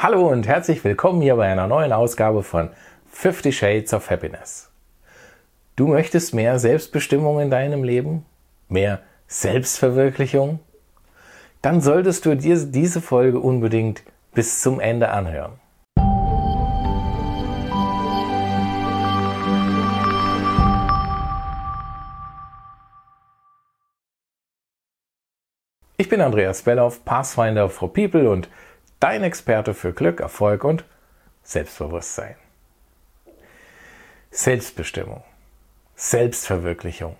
Hallo und herzlich willkommen hier bei einer neuen Ausgabe von 50 Shades of Happiness. Du möchtest mehr Selbstbestimmung in deinem Leben? Mehr Selbstverwirklichung? Dann solltest du dir diese Folge unbedingt bis zum Ende anhören. Ich bin Andreas Belloff, Pathfinder for People und dein Experte für Glück, Erfolg und Selbstbewusstsein. Selbstbestimmung, Selbstverwirklichung.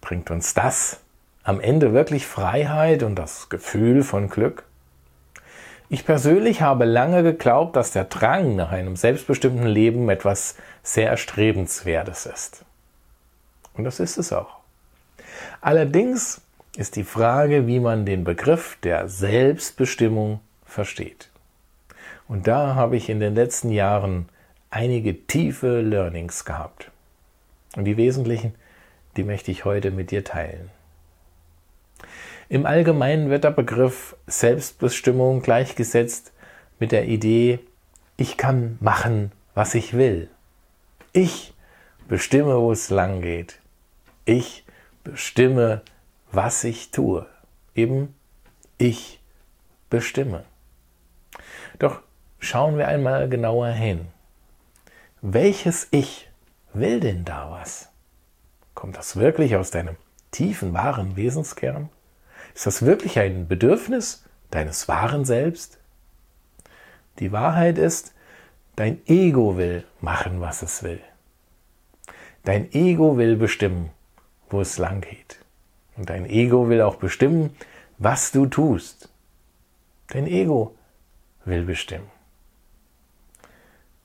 Bringt uns das am Ende wirklich Freiheit und das Gefühl von Glück? Ich persönlich habe lange geglaubt, dass der Drang nach einem selbstbestimmten Leben etwas sehr Erstrebenswertes ist. Und das ist es auch. Allerdings ist die Frage, wie man den Begriff der Selbstbestimmung versteht. Und da habe ich in den letzten Jahren einige tiefe Learnings gehabt. Und die wesentlichen, die möchte ich heute mit dir teilen. Im Allgemeinen wird der Begriff Selbstbestimmung gleichgesetzt mit der Idee, ich kann machen, was ich will. Ich bestimme, wo es lang geht. Ich bestimme, was ich tue. Eben ich bestimme. Doch schauen wir einmal genauer hin. Welches Ich will denn da was? Kommt das wirklich aus deinem tiefen, wahren Wesenskern? Ist das wirklich ein Bedürfnis deines wahren Selbst? Die Wahrheit ist, dein Ego will machen, was es will. Dein Ego will bestimmen, wo es lang geht. Und dein Ego will auch bestimmen, was du tust. Dein Ego will bestimmen.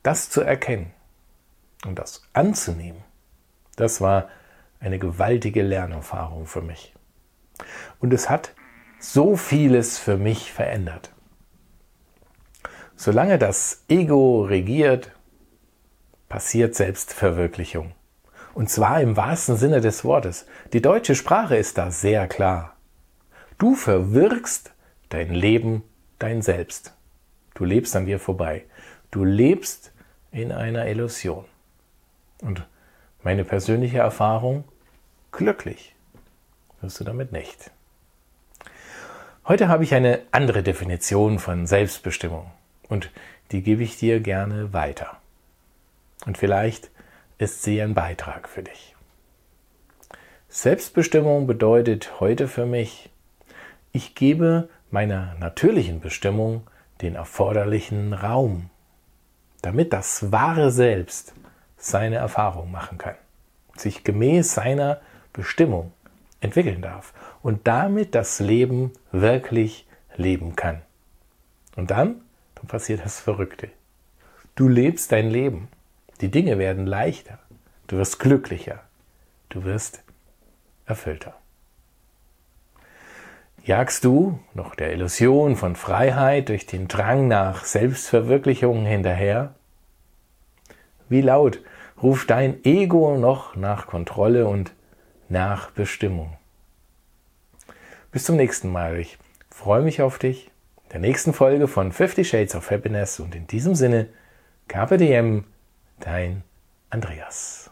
Das zu erkennen und das anzunehmen, das war eine gewaltige Lernerfahrung für mich. Und es hat so vieles für mich verändert. Solange das Ego regiert, passiert Selbstverwirklichung. Und zwar im wahrsten Sinne des Wortes. Die deutsche Sprache ist da sehr klar. Du verwirkst dein Leben, dein Selbst. Du lebst an dir vorbei. Du lebst in einer Illusion. Und meine persönliche Erfahrung, glücklich wirst du damit nicht. Heute habe ich eine andere Definition von Selbstbestimmung und die gebe ich dir gerne weiter. Und vielleicht ist sie ein Beitrag für dich. Selbstbestimmung bedeutet heute für mich, ich gebe meiner natürlichen Bestimmung den erforderlichen Raum, damit das wahre Selbst seine Erfahrung machen kann, sich gemäß seiner Bestimmung entwickeln darf und damit das Leben wirklich leben kann. Und dann, dann passiert das Verrückte. Du lebst dein Leben. Die Dinge werden leichter. Du wirst glücklicher. Du wirst erfüllter. Jagst du noch der Illusion von Freiheit durch den Drang nach Selbstverwirklichung hinterher? Wie laut ruft dein Ego noch nach Kontrolle und nach Bestimmung? Bis zum nächsten Mal. Ich freue mich auf dich. Der nächsten Folge von 50 Shades of Happiness und in diesem Sinne, KPDM, dein Andreas.